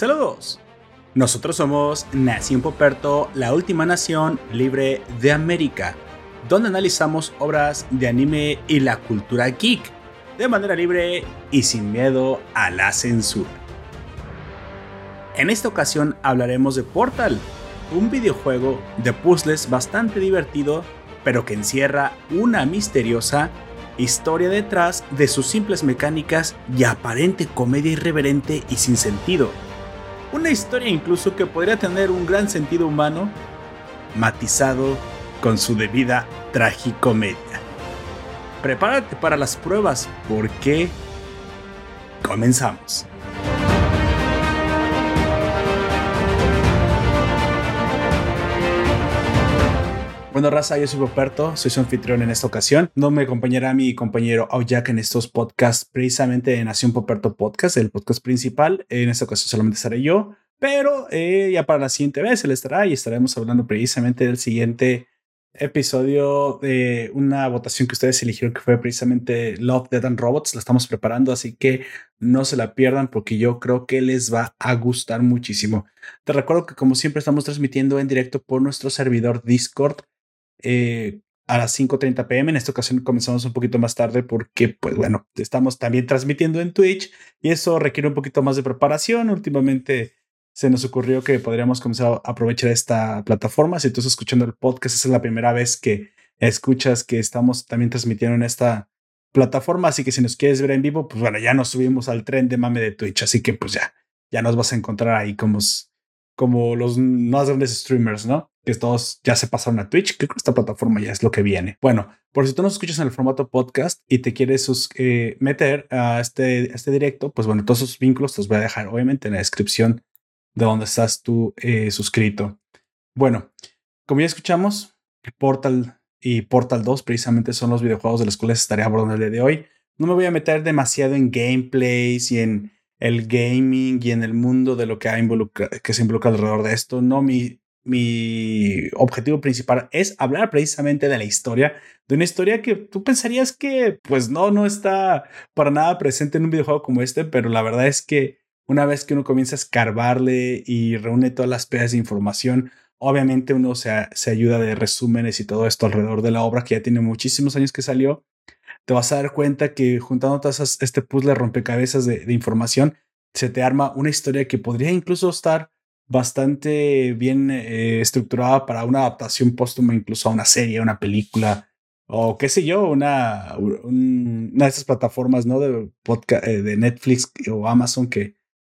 Saludos. Nosotros somos Nación Poperto, la última nación libre de América, donde analizamos obras de anime y la cultura geek de manera libre y sin miedo a la censura. En esta ocasión hablaremos de Portal, un videojuego de puzzles bastante divertido, pero que encierra una misteriosa historia detrás de sus simples mecánicas y aparente comedia irreverente y sin sentido una historia incluso que podría tener un gran sentido humano, matizado con su debida tragicomedia. Prepárate para las pruebas porque comenzamos. Bueno, raza, yo soy Roberto, soy su anfitrión en esta ocasión. No me acompañará mi compañero Aujak en estos podcasts, precisamente de Nación Poperto Podcast, el podcast principal. En esta ocasión solamente estaré yo, pero eh, ya para la siguiente vez él estará y estaremos hablando precisamente del siguiente episodio de una votación que ustedes eligieron que fue precisamente Love, Dead and Robots. La estamos preparando, así que no se la pierdan porque yo creo que les va a gustar muchísimo. Te recuerdo que como siempre estamos transmitiendo en directo por nuestro servidor Discord eh, a las 5.30 pm. En esta ocasión comenzamos un poquito más tarde porque, pues bueno, estamos también transmitiendo en Twitch y eso requiere un poquito más de preparación. Últimamente se nos ocurrió que podríamos comenzar a aprovechar esta plataforma. Si tú estás escuchando el podcast, esa es la primera vez que escuchas que estamos también transmitiendo en esta plataforma. Así que si nos quieres ver en vivo, pues bueno, ya nos subimos al tren de mame de Twitch. Así que pues ya, ya nos vas a encontrar ahí como, como los más grandes streamers, ¿no? Que todos ya se pasaron a Twitch. Creo que esta plataforma ya es lo que viene. Bueno, por si tú nos escuchas en el formato podcast y te quieres eh, meter a este, este directo, pues bueno, todos esos vínculos los voy a dejar obviamente en la descripción de donde estás tú eh, suscrito. Bueno, como ya escuchamos, Portal y Portal 2 precisamente son los videojuegos de los cuales estaré abordando el día de hoy. No me voy a meter demasiado en gameplays y en el gaming y en el mundo de lo que, que se involucra alrededor de esto. No, mi, mi objetivo principal es hablar precisamente de la historia, de una historia que tú pensarías que pues no, no está para nada presente en un videojuego como este, pero la verdad es que una vez que uno comienza a escarbarle y reúne todas las piezas de información, obviamente uno se, ayuda de resúmenes y todo esto alrededor de la obra que ya tiene muchísimos años que salió, te vas a dar cuenta que juntando todas este puzzle rompecabezas de información, se te arma una historia que podría incluso estar bastante bien eh, estructurada para una adaptación póstuma, incluso a una serie, una película, o qué sé yo, una, una de esas plataformas ¿no? de, podcast, eh, de Netflix o Amazon que,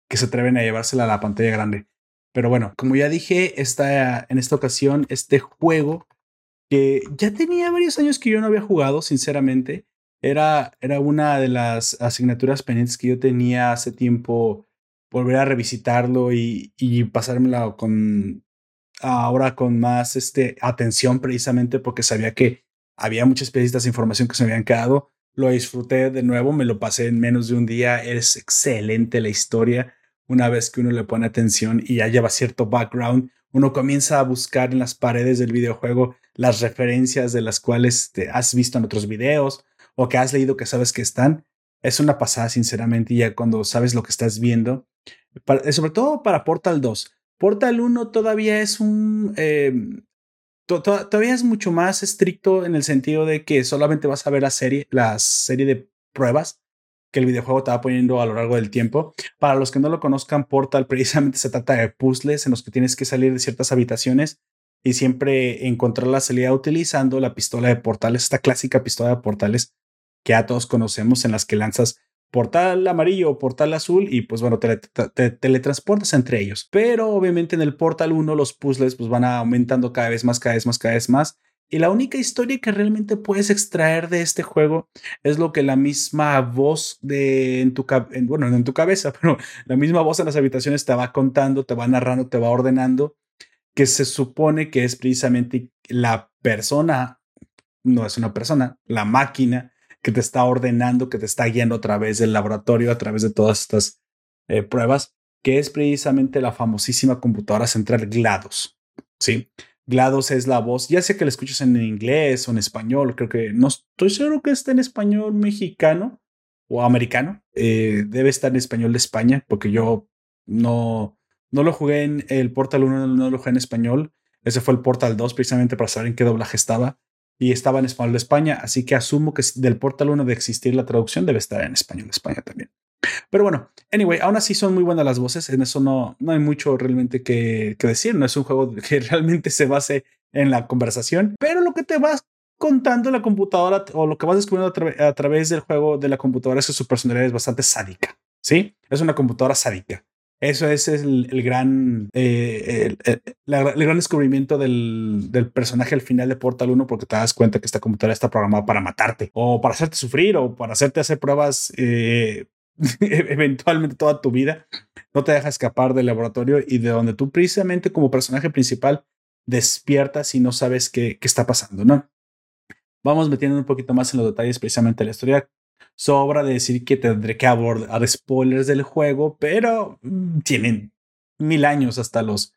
que se atreven a llevársela a la pantalla grande. Pero bueno, como ya dije, esta, en esta ocasión, este juego que ya tenía varios años que yo no había jugado, sinceramente, era, era una de las asignaturas pendientes que yo tenía hace tiempo volver a revisitarlo y, y pasármela con ahora con más este, atención precisamente porque sabía que había muchas piezas de información que se me habían quedado. Lo disfruté de nuevo, me lo pasé en menos de un día. Es excelente la historia. Una vez que uno le pone atención y ya lleva cierto background, uno comienza a buscar en las paredes del videojuego las referencias de las cuales te has visto en otros videos o que has leído que sabes que están. Es una pasada, sinceramente, ya cuando sabes lo que estás viendo, eh, sobre todo para Portal 2. Portal 1 todavía es un... Em, todavía es mucho más estricto en el sentido de que solamente vas a ver la serie, la serie de pruebas que el videojuego te va poniendo a lo largo del tiempo. Para los que no lo conozcan, Portal precisamente se trata de puzzles en los que tienes que salir de ciertas habitaciones y siempre encontrar la salida utilizando la pistola de portales, esta clásica pistola de portales que ya todos conocemos en las que lanzas portal amarillo o portal azul y pues bueno, te, teletransportas entre ellos. Pero obviamente en el portal 1 los puzzles pues van aumentando cada vez más, cada vez más, cada vez más. Y la única historia que realmente puedes extraer de este juego es lo que la misma voz de en tu, bueno, no en tu cabeza, pero la misma voz en las habitaciones te va contando, te va narrando, te va ordenando, que se supone que es precisamente la persona, no es una persona, la máquina que te está ordenando, que te está guiando a través del laboratorio, a través de todas estas eh, pruebas, que es precisamente la famosísima computadora central GLaDOS. ¿sí? GLaDOS es la voz, ya sea que la escuches en inglés o en español, creo que no estoy seguro que esté en español mexicano o americano, eh, debe estar en español de España, porque yo No, no lo jugué en el Portal 1, no lo jugué en español. Ese fue el Portal 2, precisamente para saber en qué doblaje estaba. Y estaba en español de España, así que asumo que del Portal 1 de existir la traducción debe estar en español de España también. Pero bueno, anyway, aún así son muy buenas las voces. En eso no, no hay mucho realmente que, decir. No es un juego que realmente se base en la conversación, pero lo que te vas contando la computadora o lo que vas descubriendo a, través del juego de la computadora es que su personalidad es bastante sádica. Sí, es una computadora sádica. Eso es el, gran, eh, el, gran descubrimiento del, del, personaje al final de Portal 1 porque te das cuenta que esta computadora está programada para matarte o para hacerte sufrir o para hacerte hacer pruebas eh, eventualmente toda tu vida. No te deja escapar del laboratorio y de donde tú precisamente como personaje principal despiertas y no sabes qué, qué está pasando, ¿no? Vamos metiendo un poquito más en los detalles precisamente de la historia. Sobra de decir que tendré que abordar spoilers del juego, pero mm, tienen mil años hasta los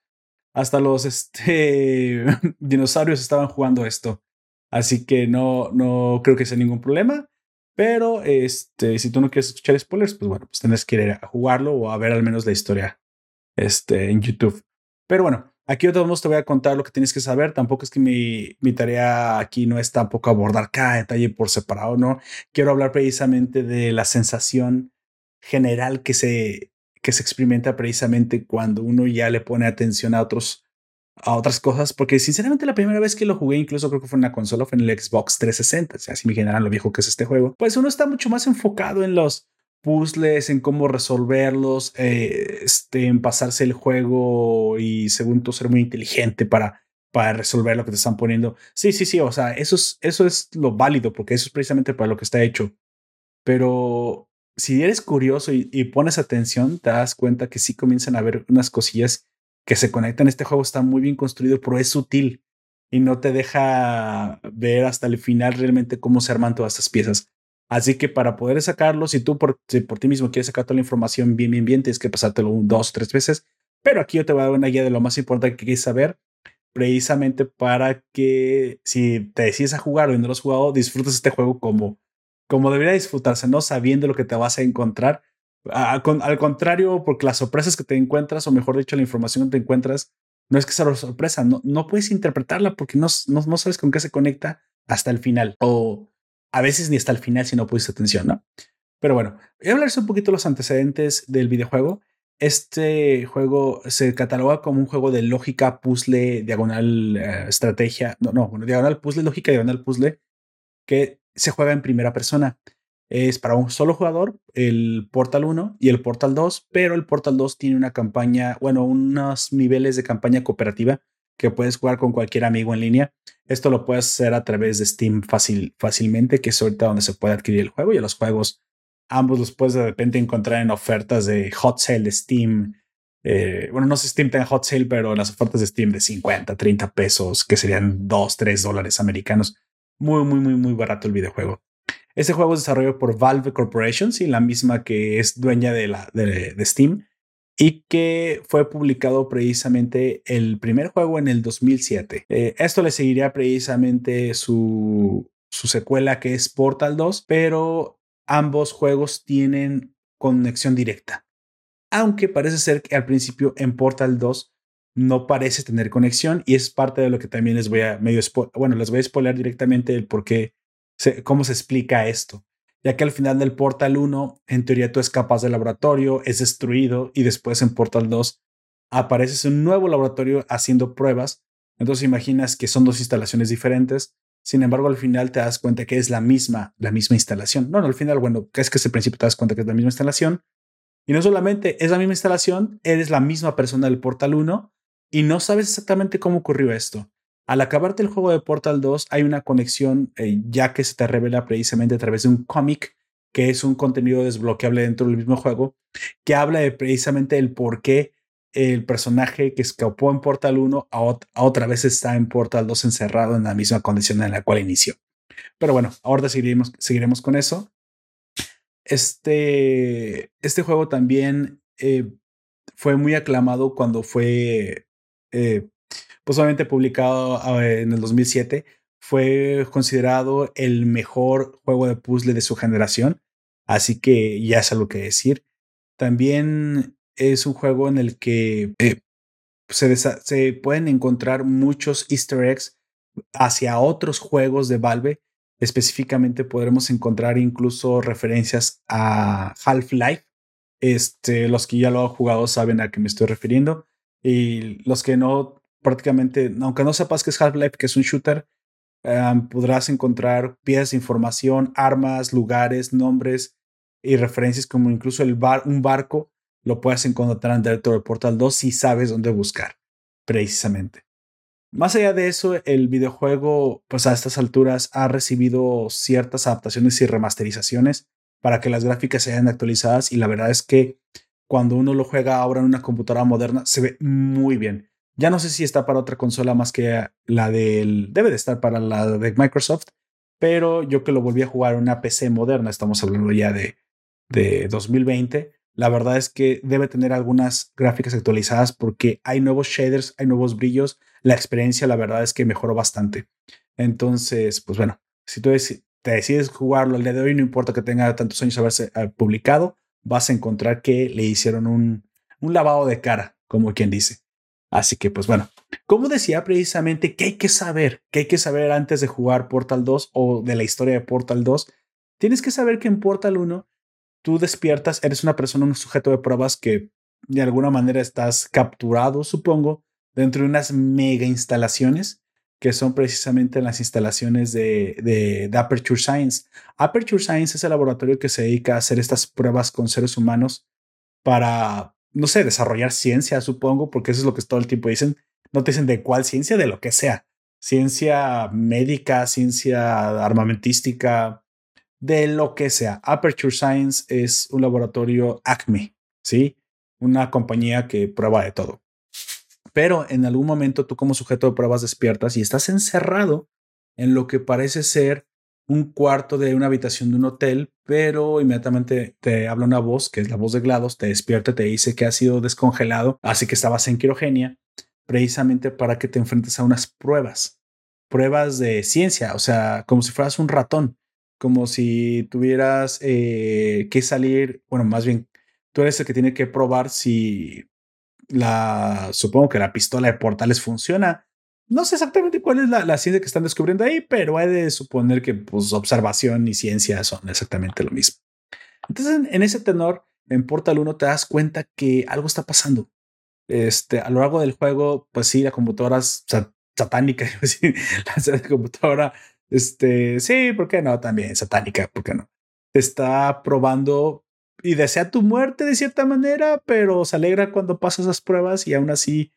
hasta los este, dinosaurios estaban jugando esto. Así que no, no creo que sea ningún problema. Pero este, si tú no quieres escuchar spoilers, pues bueno, pues tendrás que ir a jugarlo o a ver al menos la historia este, en YouTube. Pero bueno, Aquí de todos te voy a contar lo que tienes que saber. Tampoco es que mi, mi tarea aquí no es tampoco abordar cada detalle por separado, ¿no? Quiero hablar precisamente de la sensación general que se, que se experimenta precisamente cuando uno ya le pone atención a otros a otras cosas, porque sinceramente la primera vez que lo jugué, incluso creo que fue en una consola, fue en el Xbox 360, o sea, me generan lo viejo que es este juego, pues uno está mucho más enfocado en los puzzles, en cómo resolverlos, eh, este, en pasarse el juego y según tú ser muy inteligente para, para resolver lo que te están poniendo. Sí, sí, sí, o sea, eso es, eso es lo válido, porque eso es precisamente para lo que está hecho. Pero si eres curioso y, y pones atención, te das cuenta que sí comienzan a haber unas cosillas que se conectan. Este juego está muy bien construido, pero es sutil y no te deja ver hasta el final realmente cómo se arman todas estas piezas. Así que para poder sacarlo, si tú por, por ti mismo quieres sacar toda la información bien, bien, bien, tienes que pasártelo un, dos, tres veces. Pero aquí yo te voy a dar una guía de lo más importante que quieres saber, precisamente para que si te decides a jugar o no lo has jugado, disfrutes este juego como, como debería disfrutarse, no sabiendo lo que te vas a encontrar. al contrario, porque las sorpresas que te encuentras, o mejor dicho, la información que te encuentras, no es que sea sorpresa, no, no puedes interpretarla porque no, no, no sabes con qué se conecta hasta el final. O a veces ni hasta el final si no pusiste atención, ¿no? Pero bueno, voy a hablarles un poquito de los antecedentes del videojuego. Este juego se cataloga como un juego de lógica, puzzle, diagonal, eh, estrategia, no, no, bueno, diagonal, puzzle, lógica, diagonal, puzzle, que se juega en primera persona. Es para un solo jugador, el Portal 1 y el Portal 2, pero el Portal 2 tiene una campaña, bueno, unos niveles de campaña cooperativa que puedes jugar con cualquier amigo en línea. Esto lo puedes hacer a través de Steam fácil, fácilmente, que es ahorita donde se puede adquirir el juego y los juegos ambos los puedes de repente encontrar en ofertas de hot sale de Steam. Eh, bueno, no sé Steam en hot sale, pero las ofertas de Steam de 50, 30 pesos, que serían 2, 3 dólares americanos. Muy, muy, muy, muy barato el videojuego. Este juego es desarrollado por Valve Corporation, sí, la misma que es dueña de, la, de Steam y que fue publicado precisamente el primer juego en el 2007. Eh, esto le seguiría precisamente su, su secuela que es Portal 2, pero ambos juegos tienen conexión directa. Aunque parece ser que al principio en Portal 2 no parece tener conexión y es parte de lo que también les voy a medio bueno, les voy a spoiler directamente el por qué, cómo se explica esto ya que al final del Portal 1, en teoría tú escapas del laboratorio, es destruido y después en Portal 2 apareces en un nuevo laboratorio haciendo pruebas. Entonces imaginas que son dos instalaciones diferentes. Sin embargo, al final te das cuenta que es la misma, la misma instalación. No, no, al final, bueno, es que ese principio te das cuenta que es la misma instalación. Y no solamente es la misma instalación, eres la misma persona del Portal 1 y no sabes exactamente cómo ocurrió esto. Al acabarte el juego de Portal 2 hay una conexión eh, ya que se te revela precisamente a través de un cómic que es un contenido desbloqueable dentro del mismo juego que habla de precisamente el por qué el personaje que escapó en Portal 1 a, otra vez está en Portal 2 encerrado en la misma condición en la cual inició. Pero bueno, ahora seguiremos, con eso. Este, este juego también eh, fue muy aclamado cuando fue eh, pues publicado en el 2007, fue considerado el mejor juego de puzzle de su generación, así que ya es algo que decir. También es un juego en el que eh, se, se pueden encontrar muchos easter eggs hacia otros juegos de Valve. Específicamente podremos encontrar incluso referencias a Half-Life. Este, los que ya lo han jugado saben a qué me estoy refiriendo. Y los que no, prácticamente, aunque no sepas que es Half-Life, que es un shooter, podrás encontrar piezas de información, armas, lugares, nombres y referencias como incluso el bar, un barco lo puedes encontrar dentro del Portal 2 si sabes dónde buscar, precisamente. Más allá de eso, el videojuego, pues a estas alturas, ha recibido ciertas adaptaciones y remasterizaciones para que las gráficas sean actualizadas y la verdad es que cuando uno lo juega ahora en una computadora moderna se ve muy bien. Ya no sé si está para otra consola más que la del... Debe de estar para la de Microsoft, pero yo que lo volví a jugar en una PC moderna, estamos hablando ya de, de 2020, la verdad es que debe tener algunas gráficas actualizadas porque hay nuevos shaders, hay nuevos brillos, la experiencia la verdad es que mejoró bastante. Entonces, pues bueno, si tú te decides jugarlo al día de hoy, no importa que tenga tantos años haberse eh, publicado, vas a encontrar que le hicieron un, un lavado de cara, como quien dice. Así que, pues bueno, como decía precisamente, ¿qué hay que saber? ¿Qué hay que saber antes de jugar Portal 2 o de la historia de Portal 2? Tienes que saber que en Portal 1 tú despiertas, eres una persona, un sujeto de pruebas que de alguna manera estás capturado, supongo, dentro de unas mega instalaciones que son precisamente las instalaciones de, de, de, Aperture Science. Aperture Science es el laboratorio que se dedica a hacer estas pruebas con seres humanos para no sé, desarrollar ciencia, supongo, porque eso es lo que todo el tiempo dicen. No te dicen de cuál ciencia, de lo que sea. Ciencia médica, ciencia armamentística, de lo que sea. Aperture Science es un laboratorio Acme, ¿sí? Una compañía que prueba de todo. Pero en algún momento tú como sujeto de pruebas despiertas y estás encerrado en lo que parece ser un cuarto de una habitación de un hotel, pero inmediatamente te habla una voz, que es la voz de GLaDOS, te despierta, te dice que ha sido descongelado, así que estabas en quirogenia, precisamente para que te enfrentes a unas pruebas, pruebas de ciencia, o sea, como si fueras un ratón, como si tuvieras eh, que salir, bueno, más bien, tú eres el que tiene que probar si la, supongo que la pistola de portales funciona no sé exactamente cuál es la, ciencia que están descubriendo ahí, pero hay de suponer que pues, observación y ciencia son exactamente lo mismo. Entonces, en, ese tenor, en Portal 1 te das cuenta que algo está pasando. Este, a lo largo del juego, pues sí, la computadora es satánica, la computadora, este, sí, ¿por qué no? También satánica, ¿por qué no? Está probando y desea tu muerte de cierta manera, pero se alegra cuando pasas las pruebas y aún así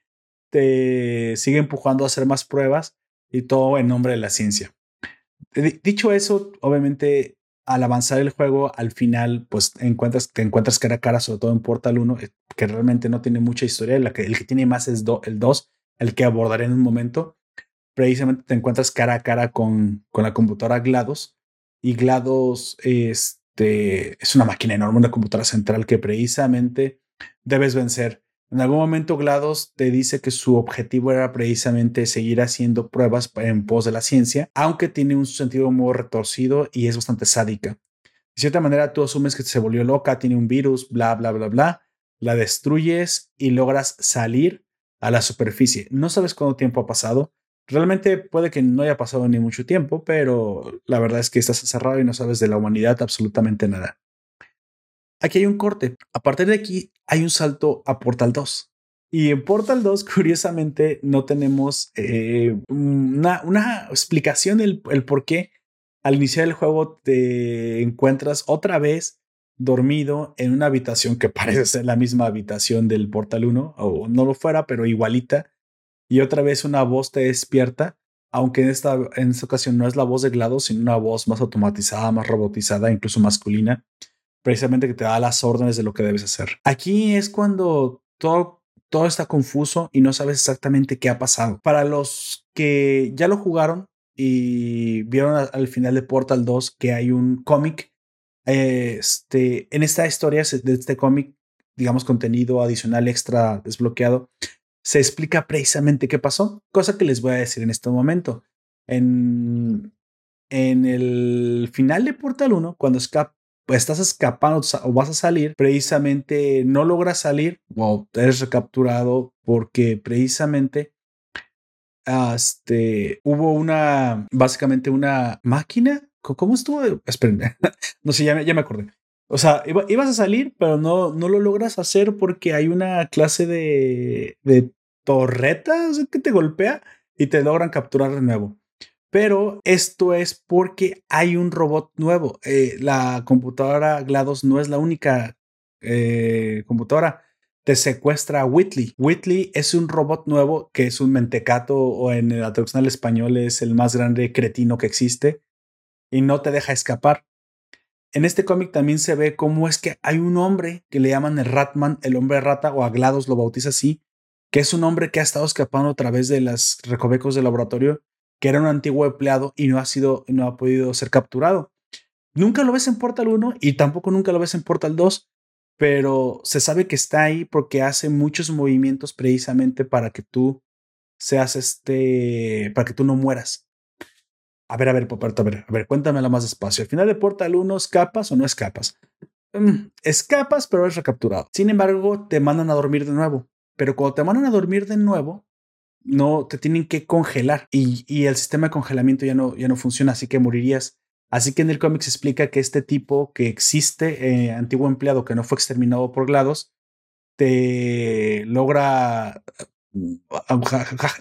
te sigue empujando a hacer más pruebas y todo en nombre de la ciencia. Dicho eso, obviamente al avanzar el juego, al final, pues encuentras, te encuentras cara a cara, sobre todo en Portal 1, eh, que realmente no tiene mucha historia. el que tiene más es el 2, el que abordaré en un momento. Precisamente te encuentras cara a cara con, con la computadora GLaDOS. Y GLaDOS este, es una máquina enorme, una computadora central que precisamente debes vencer. En algún momento GLaDOS te dice que su objetivo era precisamente seguir haciendo pruebas en pos de la ciencia, aunque tiene un sentido muy retorcido y es bastante sádica. De cierta manera, tú asumes que se volvió loca, tiene un virus, bla, bla, bla, bla, la destruyes y logras salir a la superficie. No sabes cuánto tiempo ha pasado. Realmente puede que no haya pasado ni mucho tiempo, pero la verdad es que estás encerrado y no sabes de la humanidad absolutamente nada. Aquí hay un corte. A partir de aquí hay un salto a Portal 2. Y en Portal 2, curiosamente, no tenemos eh, una, explicación del el por qué al iniciar el juego te encuentras otra vez dormido en una habitación que parece ser la misma habitación del Portal 1, o no lo fuera, pero igualita. Y otra vez una voz te despierta, aunque en esta, en esta ocasión no es la voz de GLaDOS, sino una voz más automatizada, más robotizada, incluso masculina precisamente que te da las órdenes de lo que debes hacer. Aquí es cuando todo, todo está confuso y no sabes exactamente qué ha pasado. Para los que ya lo jugaron y vieron al final de Portal 2 que hay un cómic, este, en esta historia de este cómic, digamos contenido adicional extra desbloqueado, se explica precisamente qué pasó, cosa que les voy a decir en este momento. En, en el final de Portal 1, cuando Scap estás escapando o vas a salir, precisamente no logras salir o eres recapturado porque precisamente este, hubo una, básicamente una máquina. ¿Cómo estuvo? Espérenme. no sé, ya ya me acordé. O sea, ibas a salir, pero no, no lo logras hacer porque hay una clase de, de torreta que te golpea y te logran capturar de nuevo. Pero esto es porque hay un robot nuevo. Eh, la computadora GLaDOS no es la única eh, computadora. Te secuestra a Whitley. Whitley es un robot nuevo que es un mentecato o en la traducción al español es el más grande cretino que existe y no te deja escapar. En este cómic también se ve cómo es que hay un hombre que le llaman el Ratman, el hombre rata o a GLaDOS lo bautiza así, que es un hombre que ha estado escapando a través de los recovecos del laboratorio que era un antiguo empleado y no ha sido, no ha podido ser capturado. Nunca lo ves en Portal 1 y tampoco nunca lo ves en Portal 2, pero se sabe que está ahí porque hace muchos movimientos precisamente para que tú seas este, para que tú no mueras. A ver, a ver, a ver, a ver, cuéntamelo más despacio. Al final de Portal 1, ¿escapas o no escapas? Mm, escapas, pero es recapturado. Sin embargo, te mandan a dormir de nuevo. Pero cuando te mandan a dormir de nuevo, no te tienen que congelar y, el sistema de congelamiento ya no, ya no funciona, así que morirías. Así que en el cómic se explica que este tipo que existe, eh, antiguo empleado que no fue exterminado por GLaDOS, te logra, mm,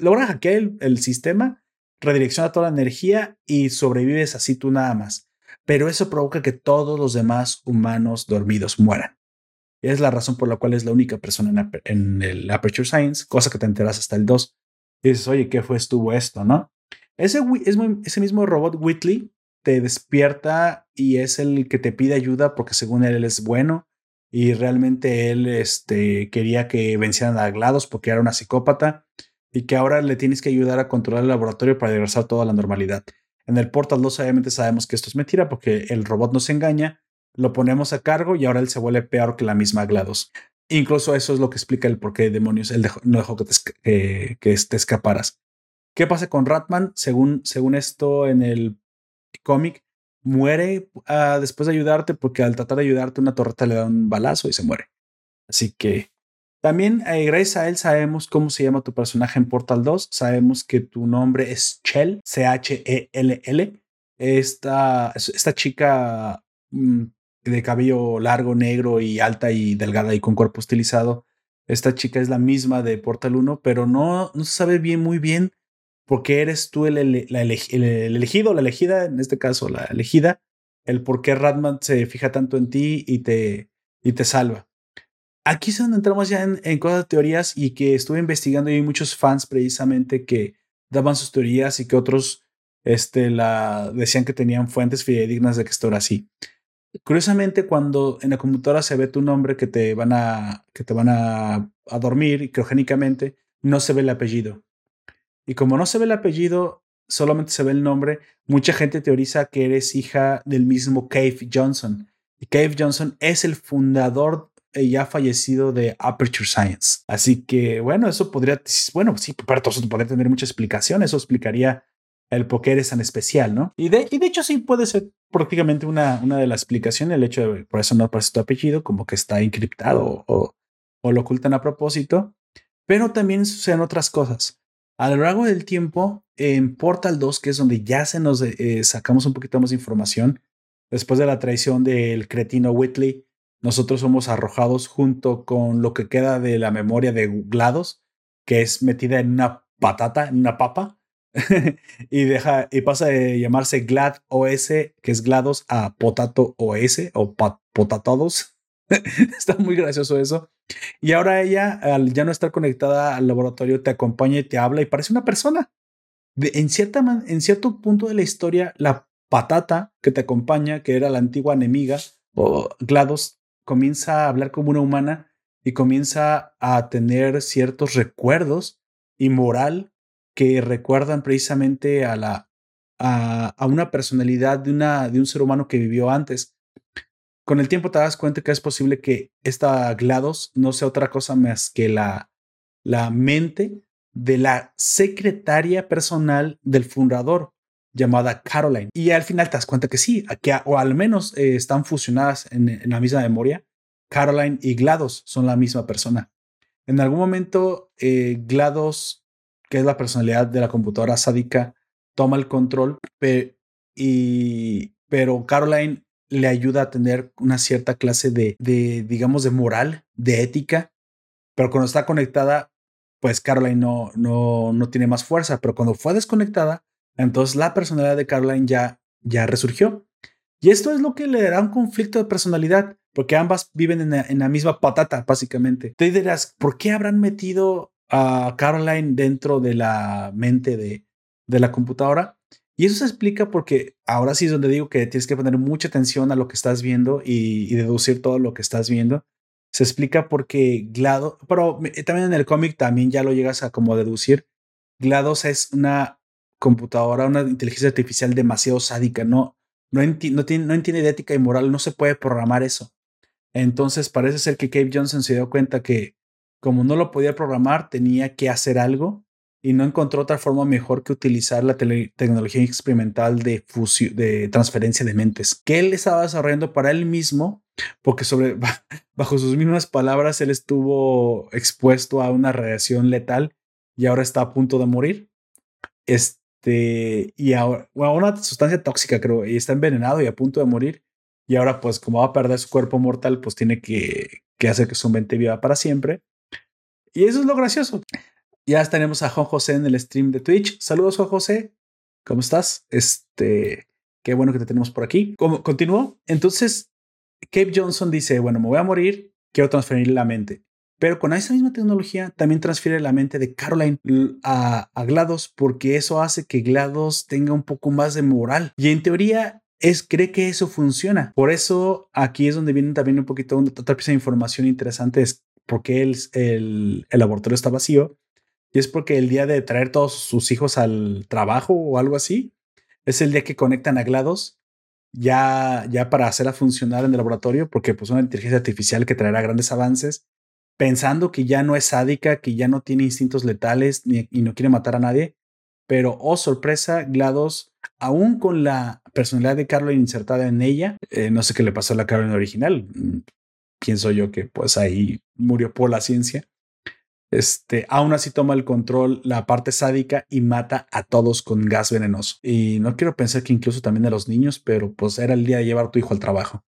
logra hackear el, el sistema, redirecciona toda la energía y sobrevives así tú nada más. Pero eso provoca que todos los demás humanos dormidos mueran. Y es la razón por la cual es la única persona en, el Aperture Science, cosa que te enteras hasta el 2, y dices, oye, ¿qué fue estuvo esto, no? Ese, ese mismo robot Whitley te despierta y es el que te pide ayuda porque según él, él es bueno y realmente él este, quería que vencieran a GLaDOS porque era una psicópata y que ahora le tienes que ayudar a controlar el laboratorio para regresar todo a la normalidad. En el Portal 2 obviamente sabemos que esto es mentira porque el robot nos engaña, lo ponemos a cargo y ahora él se vuelve peor que la misma GLaDOS. Incluso eso es lo que explica el por qué demonios él no dejó que te, que te escaparas. ¿Qué pasa con Ratman? Según, según esto en el cómic, muere ah, después de ayudarte porque al tratar de ayudarte una torreta le da un balazo y se muere. Así que también eh, gracias a él sabemos cómo se llama tu personaje en Portal 2. Sabemos que tu nombre es Chell, C-H-E-L-L. Esta, esta chica mm, de cabello largo, negro y alta y delgada y con cuerpo estilizado. Esta chica es la misma de Portal 1, pero no, no se sabe bien, muy bien por qué eres tú el, elegido, la elegida, en este caso la elegida, el por qué Radman se fija tanto en ti y te, y te salva. Aquí es donde entramos ya en, en cosas de teorías y que estuve investigando y hay muchos fans precisamente que daban sus teorías y que otros este, la, decían que tenían fuentes fidedignas de que esto era así. Curiosamente, cuando en la computadora se ve tu nombre que te van a, que te van a, a dormir criogénicamente, no se ve el apellido. Y como no se ve el apellido, solamente se ve el nombre, mucha gente teoriza que eres hija del mismo Cave Johnson. Y Cave Johnson es el fundador eh, ya fallecido de Aperture Science. Así que, bueno, eso podría, bueno, sí, pero eso podría tener mucha explicación. Eso explicaría el por eres tan especial, ¿no? Y de, y de hecho sí puede ser prácticamente una, una de las explicaciones, el hecho de por eso no aparece tu apellido, como que está encriptado o, o lo ocultan a propósito, pero también suceden otras cosas. A lo largo del tiempo, en Portal 2, que es donde ya se nos eh, sacamos un poquito más de información, después de la traición del cretino Whitley, nosotros somos arrojados junto con lo que queda de la memoria de GLaDOS, que es metida en una patata, en una papa, y deja y pasa de llamarse Glad OS, que es GLaDOS, a Potato OS o Potatodos. Está muy gracioso eso. Y ahora ella, al ya no estar conectada al laboratorio, te acompaña y te habla y parece una persona. en, cierta en cierto punto de la historia, la patata que te acompaña, que era la antigua enemiga, o GLaDOS, comienza a hablar como una humana y comienza a tener ciertos recuerdos y moral que recuerdan precisamente a, la, a, una personalidad de, una, de un ser humano que vivió antes. Con el tiempo te das cuenta que es posible que esta GLaDOS no sea otra cosa más que la, la mente de la secretaria personal del fundador. llamada Caroline. Y al final te das cuenta que sí, que, o al menos eh, están fusionadas en, la misma memoria. Caroline y GLaDOS son la misma persona. En algún momento, eh, GLaDOS, que es la personalidad de la computadora sádica, toma el control, y, pero Caroline le ayuda a tener una cierta clase de, de, digamos, de moral, de ética, pero cuando está conectada, pues Caroline no, no, no tiene más fuerza, pero cuando fue desconectada, entonces la personalidad de Caroline ya, ya resurgió. Y esto es lo que le dará un conflicto de personalidad, porque ambas viven en la, misma patata, básicamente. Te dirás, ¿por qué habrán metido a Caroline dentro de la mente de, de la computadora? Y eso se explica porque ahora sí es donde digo que tienes que poner mucha atención a lo que estás viendo y, deducir todo lo que estás viendo. Se explica porque GLaDOS, pero también en el cómic también ya lo llegas a como deducir. GLaDOS es una computadora, una inteligencia artificial demasiado sádica, no, no, no, tiene, no entiende de ética y moral, no se puede programar eso. Entonces parece ser que Cave Johnson se dio cuenta que como no lo podía programar, tenía que hacer algo y no encontró otra forma mejor que utilizar la tecnología experimental de, de transferencia de mentes, que él estaba desarrollando para él mismo, porque sobre, bajo sus mismas palabras, él estuvo expuesto a una radiación letal y ahora está a punto de morir. Este, y ahora, una sustancia tóxica, creo, y está envenenado y a punto de morir. Y ahora, pues, como va a perder su cuerpo mortal, pues tiene que, que hacer que su mente viva para siempre. Y eso es lo gracioso. Ya tenemos a Juan José en el stream de Twitch. Saludos, Juan José. ¿Cómo estás? Este, qué bueno que te tenemos por aquí. ¿Cómo. Entonces, Cape Johnson dice, bueno, me voy a morir, quiero transferir la mente. Pero con esa misma tecnología también transfiere la mente de Caroline a, GLaDOS porque eso hace que GLaDOS tenga un poco más de moral. Y en teoría es, cree que eso funciona. Por eso aquí es donde viene también un poquito otra pieza de información interesante, es porque el, el, laboratorio está vacío. Y es porque el día de traer todos sus hijos al trabajo o algo así, es el día que conectan a GLaDOS ya, ya para hacerla funcionar en el laboratorio, porque pues una inteligencia artificial que traerá grandes avances pensando que ya no es sádica, que ya no tiene instintos letales y no quiere matar a nadie. Pero, oh sorpresa, GLaDOS, aún con la personalidad de Caroline insertada en ella, eh, no sé qué le pasó a la Caroline original. Pienso yo que pues ahí murió por la ciencia. Este, aún así toma el control la parte sádica y mata a todos con gas venenoso. Y no quiero pensar que incluso también a los niños, pero pues era el día de llevar a tu hijo al trabajo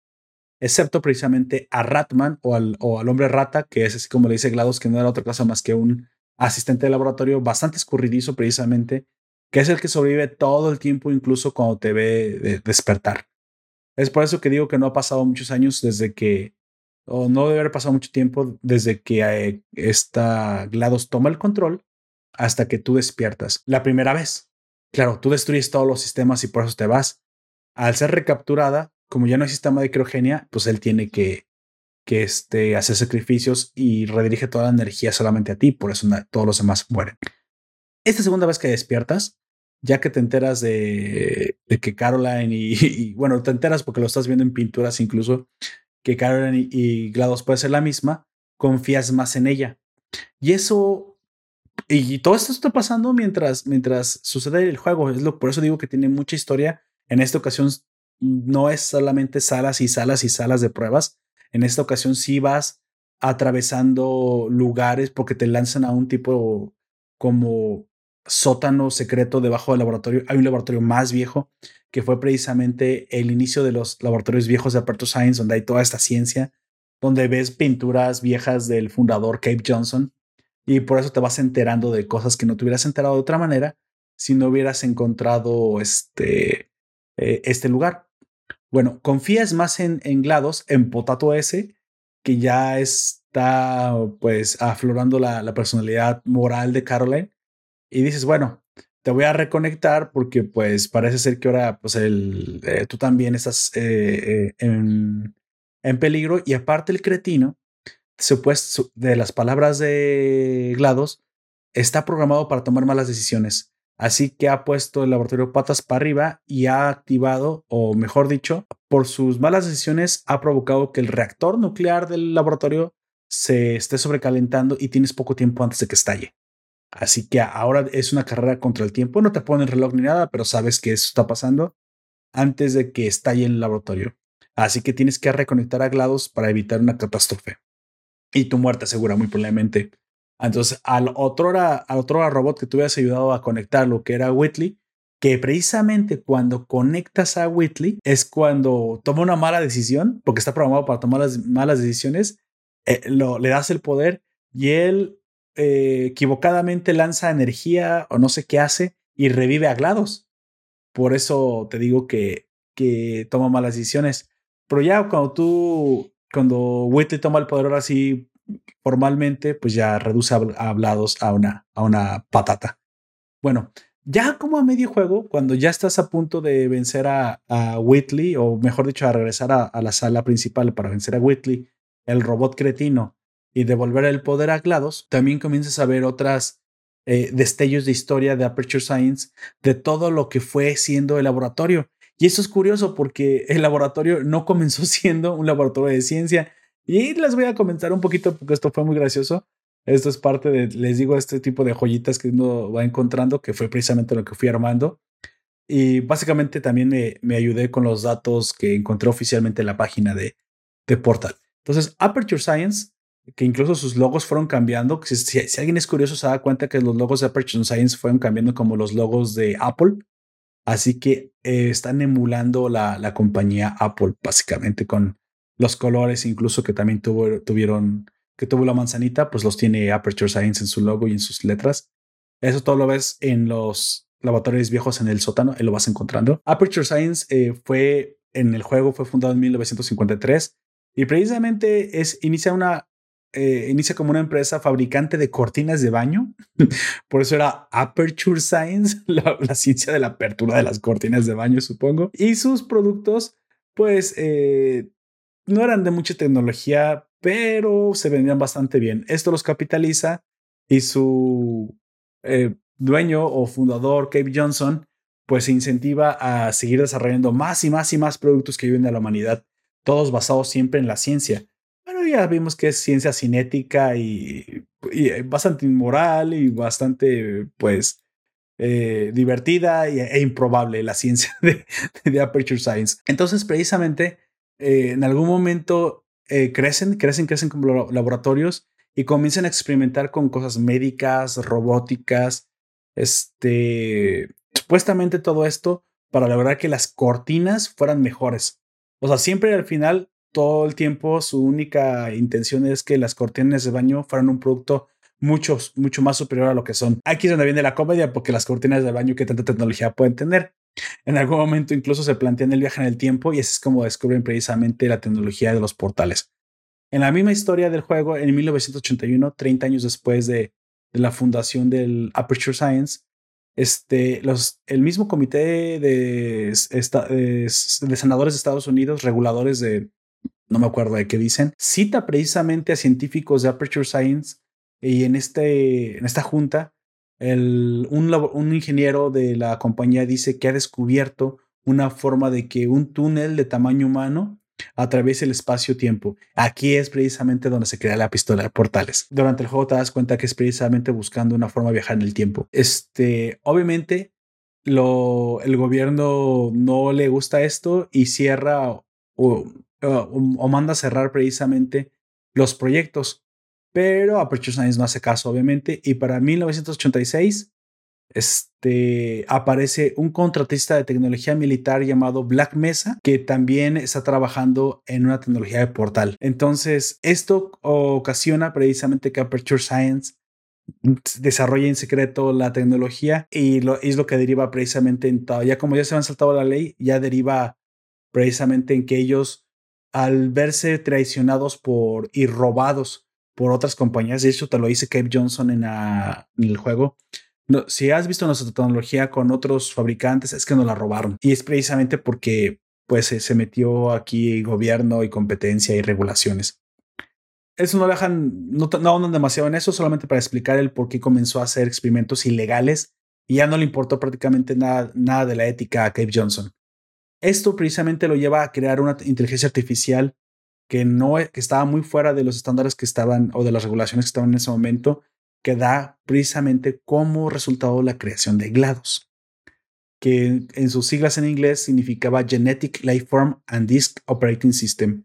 excepto precisamente a Ratman o al, o al hombre rata, que es así como le dice GLaDOS, que no era otra cosa más que un asistente de laboratorio bastante escurridizo precisamente, que es el que sobrevive todo el tiempo, incluso cuando te ve despertar. Es por eso que digo que no ha pasado muchos años desde que, o no debe haber pasado mucho tiempo desde que eh, esta GLaDOS toma el control hasta que tú despiertas. La primera vez. Claro, tú destruyes todos los sistemas y por eso te vas. Al ser recapturada, como ya no hay sistema de criogenia, pues él tiene que, que este, hacer sacrificios y redirige toda la energía solamente a ti, por eso todos los demás mueren. Esta segunda vez que despiertas, ya que te enteras de, que Caroline y, bueno, te enteras porque lo estás viendo en pinturas incluso, que Caroline y, GLaDOS puede ser la misma, confías más en ella. Y eso, y, todo esto está pasando mientras, mientras sucede el juego. Es lo, por eso digo que tiene mucha historia. En esta ocasión no es solamente salas y salas y salas de pruebas. En esta ocasión sí vas atravesando lugares porque te lanzan a un tipo como sótano secreto debajo del laboratorio. Hay un laboratorio más viejo que fue precisamente el inicio de los laboratorios viejos de Aperto Science, donde hay toda esta ciencia, donde ves pinturas viejas del fundador Cape Johnson y por eso te vas enterando de cosas que no te hubieras enterado de otra manera si no hubieras encontrado este, eh, este lugar. Bueno, confías más en, GLaDOS, en Potato S, que ya está pues aflorando la, la, personalidad moral de Caroline. Y dices, bueno, te voy a reconectar porque pues parece ser que ahora pues el, eh, tú también estás eh, eh, en, en, peligro. Y aparte el cretino, supuesto, de las palabras de GLaDOS, está programado para tomar malas decisiones. Así que ha puesto el laboratorio patas para arriba y ha activado, o mejor dicho, por sus malas decisiones, ha provocado que el reactor nuclear del laboratorio se esté sobrecalentando y tienes poco tiempo antes de que estalle. Así que ahora es una carrera contra el tiempo. No te ponen reloj ni nada, pero sabes que eso está pasando antes de que estalle el laboratorio. Así que tienes que reconectar a GLaDOS para evitar una catástrofe. Y tu muerte segura, muy probablemente. Entonces, al otro, al otro robot que tú habías ayudado a conectar, lo que era Whitley, que precisamente cuando conectas a Whitley es cuando toma una mala decisión, porque está programado para tomar las malas decisiones, eh, lo, le das el poder y él eh, equivocadamente lanza energía o no sé qué hace y revive a GLaDOS. Por eso te digo que, que toma malas decisiones. Pero ya cuando tú, cuando Whitley toma el poder ahora sí formalmente, pues ya reduce a, GLaDOS a una, a una patata. Bueno, ya como a medio juego, cuando ya estás a punto de vencer a, a Whitley, o mejor dicho, a regresar a, a, la sala principal para vencer a Whitley, el robot cretino, y devolver el poder a GLaDOS, también comienzas a ver otras eh, destellos de historia de Aperture Science, de todo lo que fue siendo el laboratorio. Y eso es curioso porque el laboratorio no comenzó siendo un laboratorio de ciencia. Y les voy a comentar un poquito porque esto fue muy gracioso. Esto es parte de, les digo, este tipo de joyitas que uno va encontrando, que fue precisamente lo que fui armando. Y básicamente también me, me ayudé con los datos que encontré oficialmente en la página de, de Portal. Entonces, Aperture Science, que incluso sus logos fueron cambiando. Si, alguien es curioso, se da cuenta que los logos de Aperture Science fueron cambiando como los logos de Apple. Así que eh, están emulando la, la compañía Apple, básicamente, con los colores, incluso que también tuvo, tuvieron que tuvo la manzanita, pues los tiene Aperture Science en su logo y en sus letras. Eso todo lo ves en los laboratorios viejos en el sótano, y lo vas encontrando. Aperture Science eh, fue en el juego, fue fundado en 1953 y precisamente es, inicia una, eh, inicia como una empresa fabricante de cortinas de baño. Por eso era Aperture Science, la, ciencia de la apertura de las cortinas de baño, supongo. Y sus productos, pues, eh, no eran de mucha tecnología, pero se vendían bastante bien. Esto los capitaliza y su eh, dueño o fundador, Cape Johnson, pues se incentiva a seguir desarrollando más y más y más productos que ayuden a la humanidad, todos basados siempre en la ciencia. Ya vimos que es ciencia cinética y, bastante inmoral y bastante, pues, eh, divertida e, improbable la ciencia de, de, Aperture Science. Entonces, precisamente, eh, en algún momento eh, crecen, crecen, crecen como laboratorios y comienzan a experimentar con cosas médicas, robóticas, este, supuestamente todo esto para lograr que las cortinas fueran mejores. O sea, siempre al final, todo el tiempo, su única intención es que las cortinas de baño fueran un producto mucho, mucho más superior a lo que son. Aquí es donde viene la comedia, porque las cortinas de baño que tanta tecnología pueden tener. En algún momento incluso se plantean el viaje en el tiempo y así es como descubren precisamente la tecnología de los portales. En la misma historia del juego, en 1981, 30 años después de, la fundación del Aperture Science, este, los, el mismo comité de, senadores de Estados Unidos, reguladores de, no me acuerdo de qué dicen, cita precisamente a científicos de Aperture Science y en, este, en esta junta un, ingeniero de la compañía dice que ha descubierto una forma de que un túnel de tamaño humano atraviese el espacio-tiempo. Aquí es precisamente donde se crea la pistola de portales. Durante el juego te das cuenta que es precisamente buscando una forma de viajar en el tiempo. Este, obviamente, el gobierno no le gusta esto y cierra o, o manda cerrar precisamente los proyectos pero Aperture Science no hace caso, obviamente. Y para 1986 este, aparece un contratista de tecnología militar llamado Black Mesa, que también está trabajando en una tecnología de portal. Entonces, esto ocasiona precisamente que Aperture Science desarrolle en secreto la tecnología y es lo que deriva precisamente en todo. Ya como ya se han saltado la ley, ya deriva precisamente en que ellos, al verse traicionados por y robados por otras compañías. De hecho, te lo dice Cape Johnson en, el juego. No, si has visto nuestra tecnología con otros fabricantes, es que nos la robaron. Y es precisamente porque pues se metió aquí gobierno y competencia y regulaciones. Eso no dejan, no, no demasiado en eso, solamente para explicar el por qué comenzó a hacer experimentos ilegales y ya no le importó prácticamente nada, nada de la ética a Cape Johnson. Esto precisamente lo lleva a crear una inteligencia artificial que no que estaba muy fuera de los estándares que estaban o de las regulaciones que estaban en ese momento que da precisamente como resultado la creación de GLaDOS, que en sus siglas en inglés significaba Genetic Lifeform and Disk Operating System.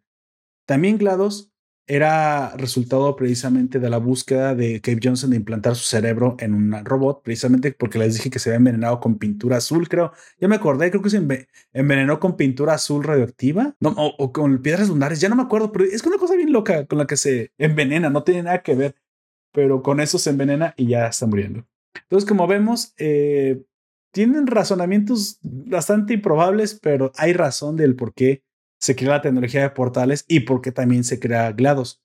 También GLaDOS era resultado precisamente de la búsqueda de Cave Johnson de implantar su cerebro en un robot, precisamente porque les dije que se había envenenado con pintura azul, creo. Ya me acordé, creo que se envenenó con pintura azul radioactiva no, o, con piedras lunares, ya no me acuerdo, pero es una cosa bien loca con la que se envenena, no tiene nada que ver, pero con eso se envenena y ya está muriendo. Entonces, como vemos, eh, tienen razonamientos bastante improbables, pero hay razón del por qué se crea la tecnología de portales y porque también se crea GLaDOS.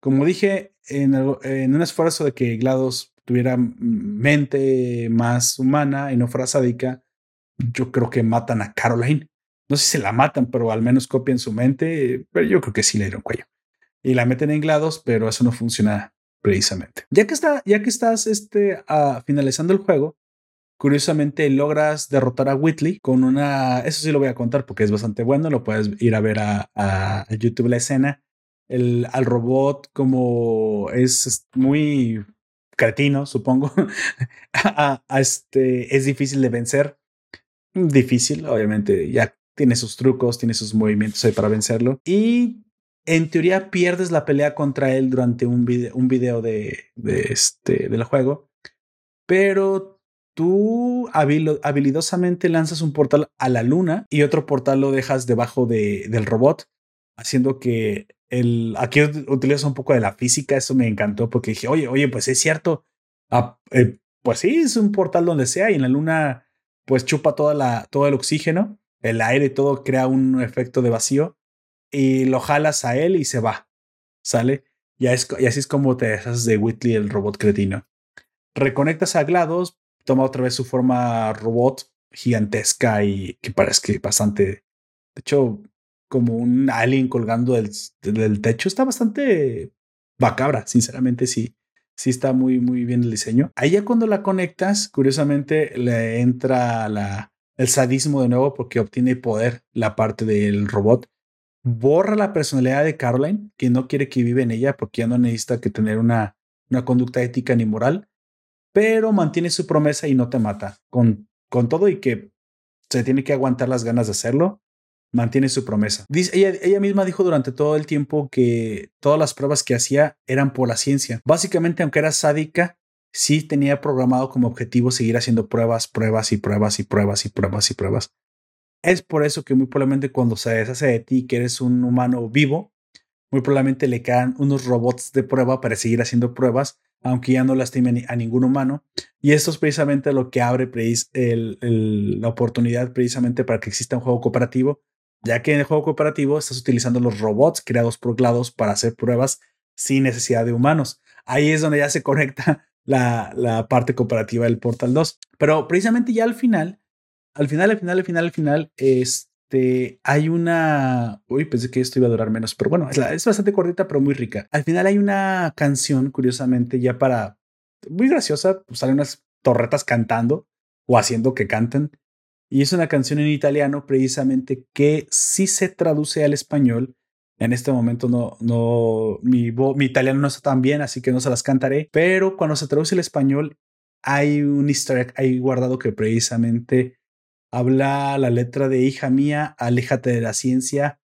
Como dije, en, un esfuerzo de que GLaDOS tuviera mente más humana y no fuera sádica, yo creo que matan a Caroline. No sé si se la matan, pero al menos copian su mente, pero yo creo que sí le dieron cuello. Y la meten en GLaDOS, pero eso no funciona precisamente. Ya que, está, ya que estás este, uh, finalizando el juego, Curiosamente logras derrotar a Whitley con una, eso sí lo voy a contar porque es bastante bueno, lo puedes ir a ver a, YouTube la escena. El, al robot como es muy cretino, supongo, este, es difícil de vencer. Difícil, obviamente, ya tiene sus trucos, tiene sus movimientos ahí para vencerlo. Y en teoría pierdes la pelea contra él durante un video, un video de, este, del juego, pero tú habilidosamente lanzas un portal a la luna y otro portal lo dejas debajo de, del robot, haciendo que el, aquí utilizas un poco de la física, eso me encantó porque dije, oye, oye, pues es cierto, ah, eh, pues sí, es un portal donde sea y en la luna pues chupa toda la, todo el oxígeno, el aire, todo crea un efecto de vacío y lo jalas a él y se va, ¿sale? Y así es como te deshaces de Whitley, el robot cretino. Reconectas a GLaDOS, toma otra vez su forma robot gigantesca y que parece bastante, de hecho, como un alien colgando del, techo. Está bastante bacabra, sinceramente, sí. Sí está muy, muy bien el diseño. Ahí ya cuando la conectas, curiosamente le entra el sadismo de nuevo porque obtiene poder la parte del robot. Borra la personalidad de Caroline, que no quiere que vive en ella porque ya no necesita que tener una, una conducta ética ni moral pero mantiene su promesa y no te mata. Con, con todo y que se tiene que aguantar las ganas de hacerlo, mantiene su promesa. Ella, ella, misma dijo durante todo el tiempo que todas las pruebas que hacía eran por la ciencia. Básicamente, aunque era sádica, sí tenía programado como objetivo seguir haciendo pruebas, pruebas y pruebas y pruebas y pruebas y pruebas. Es por eso que muy probablemente cuando se deshace de ti, que eres un humano vivo, muy probablemente le quedan unos robots de prueba para seguir haciendo pruebas aunque ya no lastime a ningún humano. Y esto es precisamente lo que abre la oportunidad precisamente para que exista un juego cooperativo, ya que en el juego cooperativo estás utilizando los robots creados por GLaDOS para hacer pruebas sin necesidad de humanos. Ahí es donde ya se conecta la, la parte cooperativa del Portal 2. Pero precisamente ya al final, al final, al final, al final, al final, es este, hay una. Uy, pensé que esto iba a durar menos, pero bueno, es, bastante cortita, pero muy rica. Al final hay una canción, curiosamente, ya para. Muy graciosa, pues salen unas torretas cantando o haciendo que canten. Y es una canción en italiano, precisamente, que sí se traduce al español. En este momento no, no, mi, mi italiano no está tan bien, así que no se las cantaré. Pero cuando se traduce al español, hay un easter egg ahí guardado que precisamente habla la letra de hija mía, aléjate de la ciencia,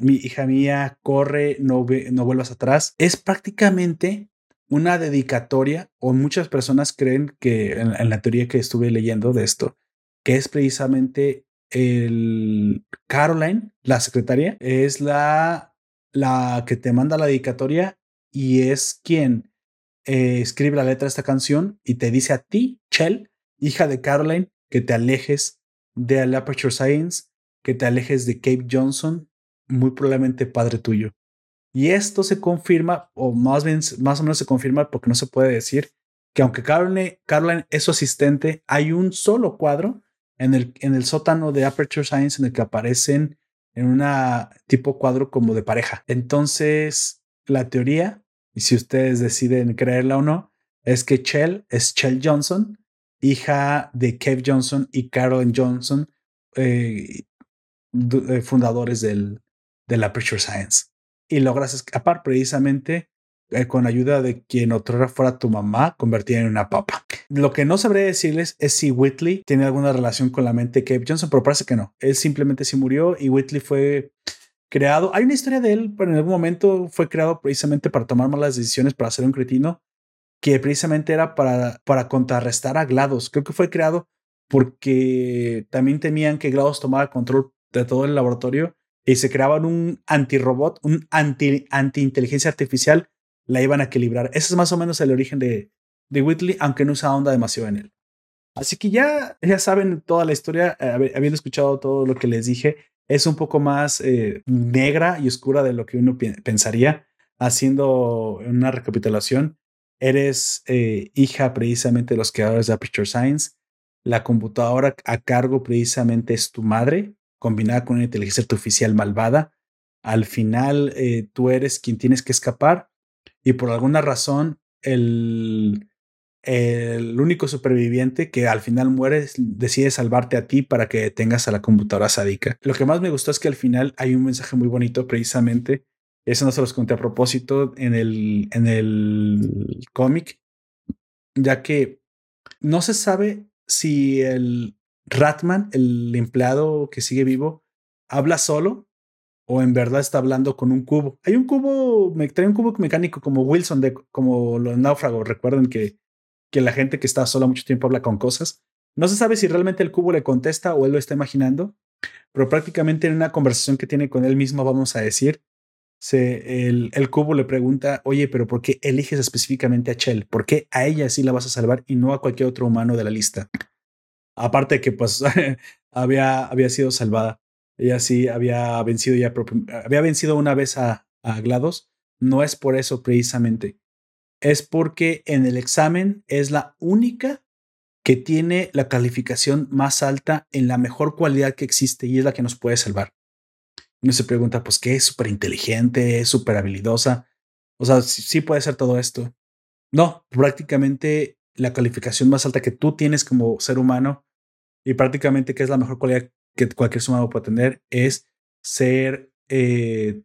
mi hija mía, corre, no, no vuelvas atrás. Es prácticamente una dedicatoria, o muchas personas creen que en, la teoría que estuve leyendo de esto, que es precisamente el Caroline, la secretaria, es la, la que te manda la dedicatoria y es quien eh, escribe la letra de esta canción y te dice a ti, Chell, hija de Caroline, que te alejes de Aperture Science, que te alejes de Cape Johnson, muy probablemente padre tuyo. Y esto se confirma, o más bien, más o menos se confirma porque no se puede decir que aunque Caroline, Caroline es su asistente, hay un solo cuadro en el, en el sótano de Aperture Science en el que aparecen en una tipo cuadro como de pareja. Entonces, la teoría, y si ustedes deciden creerla o no, es que Chell es Chell Johnson hija de Kev Johnson y Carolyn Johnson, eh, eh, fundadores del, de la Aperture Science. Y logras escapar precisamente eh, con ayuda de quien otrora fuera tu mamá, convertida en una papa. Lo que no sabré decirles es si Whitley tiene alguna relación con la mente de Cave Johnson, pero parece que no. Él simplemente sí murió y Whitley fue creado. Hay una historia de él, pero en algún momento fue creado precisamente para tomar malas decisiones, para ser un cretino, que precisamente era para, para contrarrestar a GLaDOS. Creo que fue creado porque también temían que GLaDOS tomara control de todo el laboratorio y se creaban un antirobot, un anti, anti inteligencia artificial, la iban a equilibrar. Ese es más o menos el origen de, de Whitley, aunque no se onda demasiado en él. Así que ya, ya saben toda la historia, eh, habiendo escuchado todo lo que les dije, es un poco más eh, negra y oscura de lo que uno pensaría. Haciendo una recapitulación, eres eh, hija precisamente de los creadores de Aperture Science. La computadora a cargo precisamente es tu madre, combinada con una inteligencia artificial malvada. Al final, eh, tú eres quien tienes que escapar y por alguna razón, el, el único superviviente que al final muere decide salvarte a ti para que tengas a la computadora sádica. Lo que más me gustó es que al final hay un mensaje muy bonito precisamente. Eso no se los conté a propósito en el, en el cómic, ya que no se sabe si el Ratman, el empleado que sigue vivo, habla solo o en verdad está hablando con un cubo. Hay un cubo, trae un cubo mecánico como Wilson, de, como los náufragos. Recuerden que que la gente que está sola mucho tiempo habla con cosas. No se sabe si realmente el cubo le contesta o él lo está imaginando, pero prácticamente en una conversación que tiene con él mismo, vamos a decir, se, el, el, cubo le pregunta, oye, pero ¿por qué eliges específicamente a Chell? ¿Por qué a ella sí la vas a salvar y no a cualquier otro humano de la lista? Aparte que pues había, había sido salvada. Ella sí había vencido ya, había vencido una vez a, a GLaDOS. No es por eso precisamente es porque en el examen es la única que tiene la calificación más alta en la mejor cualidad que existe y es la que nos puede salvar. Uno se pregunta, pues, ¿qué es súper inteligente, es súper habilidosa? O sea, sí, puede ser todo esto. No, prácticamente la calificación más alta que tú tienes como ser humano y prácticamente que es la mejor cualidad que cualquier ser humano puede tener es ser, eh,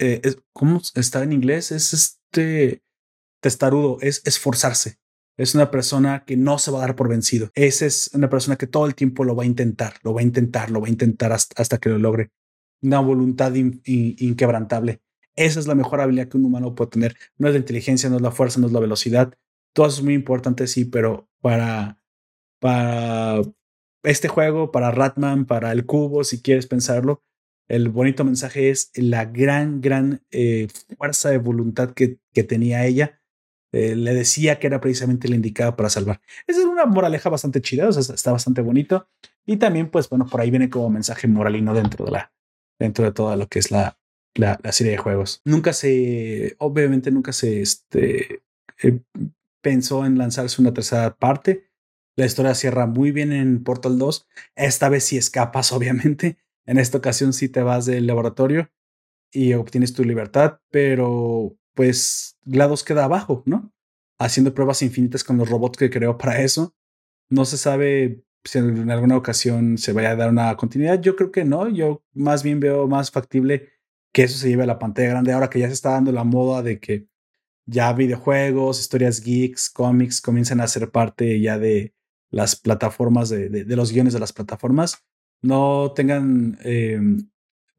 eh, ¿cómo está en inglés? Es este, testarudo, es esforzarse. Es una persona que no se va a dar por vencido. Esa es una persona que todo el tiempo lo va a intentar, lo va a intentar, lo va a intentar hasta, que lo logre. Una voluntad inquebrantable. Esa es la mejor habilidad que un humano puede tener. No es la inteligencia, no es la fuerza, no es la velocidad. Todo eso es muy importante, sí, pero para, para este juego, para Ratman, para el cubo, si quieres pensarlo, el bonito mensaje es la gran, gran eh, fuerza de voluntad que, que tenía ella eh, le decía que era precisamente la indicada para salvar. Esa es una moraleja bastante chida, o sea, está bastante bonito. Y también, pues bueno, por ahí viene como mensaje moralino dentro de la, dentro de todo lo que es la, la, serie de juegos. Nunca se, obviamente nunca se este, eh, pensó en lanzarse una tercera parte. La historia cierra muy bien en Portal 2. Esta vez sí escapas, obviamente. En esta ocasión sí te vas del laboratorio y obtienes tu libertad, pero pues GLaDOS queda abajo, ¿no? Haciendo pruebas infinitas con los robots que creó para eso. No se sabe si en alguna ocasión se vaya a dar una continuidad. Yo creo que no. Yo más bien veo más factible que eso se lleve a la pantalla grande ahora que ya se está dando la moda de que ya videojuegos, historias geeks, cómics comienzan a ser parte ya de las plataformas, de, de, los guiones de las plataformas. No tengan em,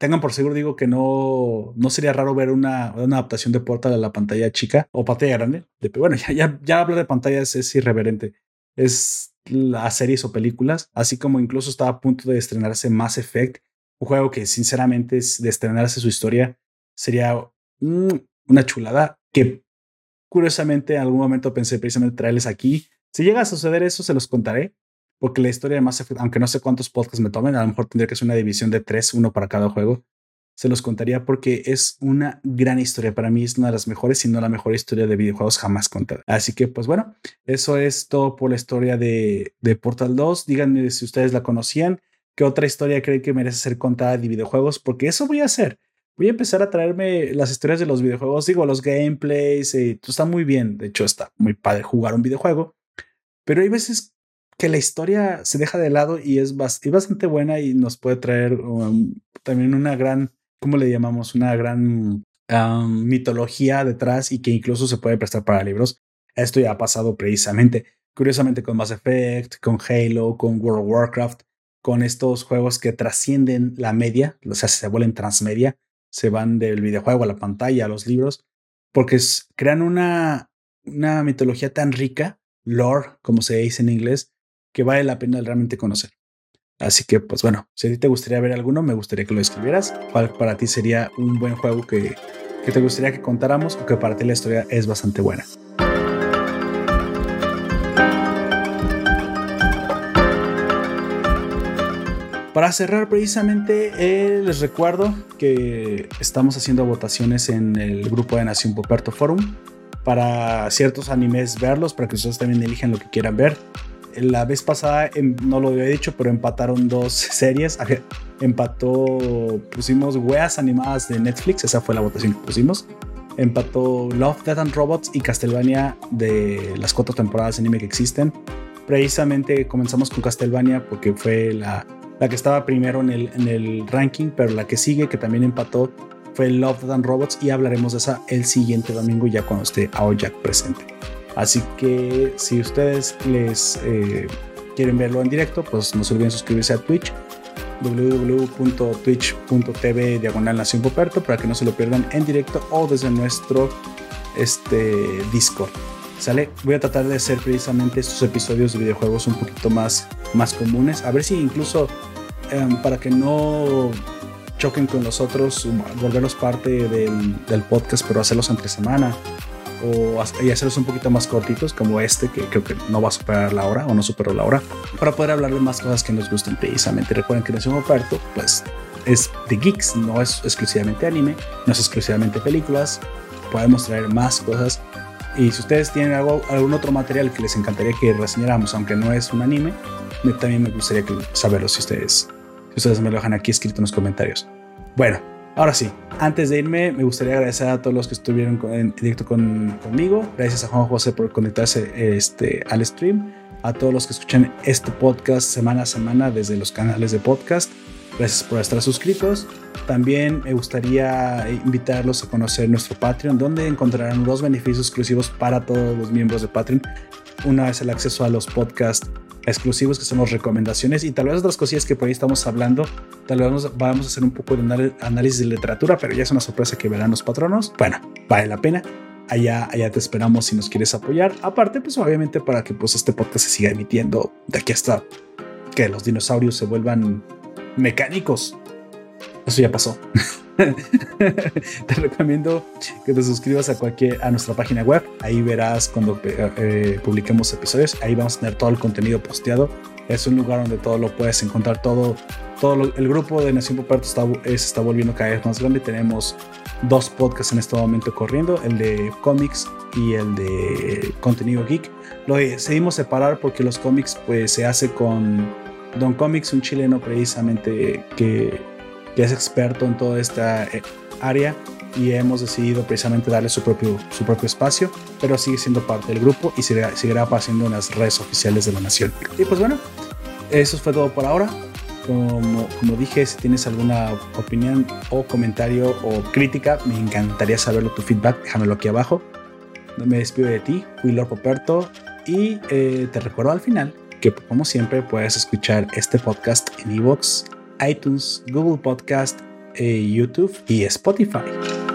tengan por seguro, digo que no, no sería raro ver una, una adaptación de Portal a la pantalla chica o pantalla grande. bueno, ya, ya, ya hablar de pantallas es irreverente. Es las series o películas, así como incluso estaba a punto de estrenarse Mass Effect, un juego que sinceramente de estrenarse su historia sería una chulada que curiosamente en algún momento pensé precisamente traerles aquí. Si llega a suceder eso, se los contaré porque la historia de Mass Effect, aunque no sé cuántos podcasts me tomen, a lo mejor tendría que ser una división de tres, uno para cada juego. Se los contaría porque es una gran historia. Para mí es una de las mejores, si no la mejor historia de videojuegos jamás contada. Así que, pues bueno, eso es todo por la historia de, de Portal 2. Díganme si ustedes la conocían. ¿Qué otra historia creen que merece ser contada de videojuegos? Porque eso voy a hacer. Voy a empezar a traerme las historias de los videojuegos. Digo, los gameplays. Eh, está muy bien. De hecho, está muy padre jugar un videojuego. Pero hay veces que la historia se deja de lado y es, bastante buena y nos puede traer um, también una gran, ¿cómo le llamamos? Una gran mitología detrás y que incluso se puede prestar para libros. Esto ya ha pasado precisamente, curiosamente, con Mass Effect, con Halo, con World of Warcraft, con estos juegos que trascienden la media, o sea, se vuelven transmedia, se van del videojuego a la pantalla, a los libros, porque crean una, una mitología tan rica, lore, como se dice en inglés, que vale la pena realmente conocer. Así que, pues bueno, si a ti te gustaría ver alguno, me gustaría que lo escribieras. ¿Cuál para ti sería un buen juego que, que te gustaría que contáramos o que para ti la historia es bastante buena? Para cerrar precisamente, eh, les recuerdo que estamos haciendo votaciones en el grupo de Nación Poperto Forum para ciertos animes verlos, para que ustedes también elijan lo que quieran ver. La vez pasada em, no lo había dicho, pero empataron dos series. Empató, pusimos weas animadas de Netflix, esa fue la votación que pusimos. Empató Love, Death and Robots y Castlevania de las cuatro temporadas de anime que existen. Precisamente comenzamos con Castlevania porque fue la, la que estaba primero en el, en el ranking, pero la que sigue, que también empató, fue Love, Death and Robots y hablaremos de esa el siguiente domingo ya cuando esté Aoyak presente. Así que si ustedes les eh, quieren verlo en directo, pues no se olviden suscribirse a Twitch www.twitch.tv diagonal nación Poperto para que no se lo pierdan en directo o desde nuestro este, Discord. ¿Sale? Voy a tratar de hacer precisamente estos episodios de videojuegos un poquito más, más comunes. A ver si incluso em, para que no choquen con los otros, volverlos parte del, del podcast, pero hacerlos entre semana o y hacerlos un poquito más cortitos como este que creo que no va a superar la hora o no superó la hora para poder hablar de más cosas que nos gusten precisamente. Recuerden que Nación Oferto pues es de geeks no es exclusivamente anime no es exclusivamente películas podemos traer más cosas. Y si ustedes tienen algo, algún otro material que les encantaría que reseñáramos aunque no es un anime también me gustaría saberlo si ustedes si ustedes me lo dejan aquí escrito en los comentarios. Bueno Ahora sí, antes de irme, me gustaría agradecer a todos los que estuvieron en directo conmigo. Gracias a Juan José por conectarse este, al stream. A todos los que escuchan este podcast semana a semana desde los canales de podcast. Gracias por estar suscritos. También me gustaría invitarlos a conocer nuestro Patreon, donde encontrarán dos beneficios exclusivos para todos los miembros de Patreon. Una es el acceso a los podcasts exclusivos que son las recomendaciones y tal vez otras cosillas que por ahí estamos hablando. Tal vez vamos a hacer un poco de análisis de literatura, pero ya es una sorpresa que verán los patronos. Bueno, vale la pena. Allá, allá te esperamos si nos quieres apoyar. Aparte, pues obviamente para que pues este podcast se siga emitiendo de aquí hasta que los dinosaurios se vuelvan mecánicos. Eso ya pasó. te recomiendo que te suscribas a cualquier a nuestra página web. Ahí verás cuando eh, eh, publiquemos episodios. Ahí vamos a tener todo el contenido posteado. Es un lugar donde todo lo puedes encontrar. Todo, todo el grupo de Nación Poperto está, se está volviendo cada vez más grande. Tenemos dos podcasts en este momento corriendo, el de cómics y el de contenido geek. Lo decidimos separar porque los cómics pues se hace con Don Comics, un chileno precisamente que que es experto en toda esta eh, área y hemos decidido precisamente darle su propio, su propio espacio, pero sigue siendo parte del grupo y seguirá, seguirá apareciendo en las redes oficiales de la nación. Y pues bueno, eso fue todo por ahora. Como, como dije, si tienes alguna opinión o comentario o crítica, me encantaría saberlo, tu feedback, déjamelo aquí abajo. Me despido de ti, Lord Poperto y eh, te recuerdo al final que como siempre puedes escuchar este podcast en iVoox, iTunes, Google Podcast, eh, YouTube y Spotify.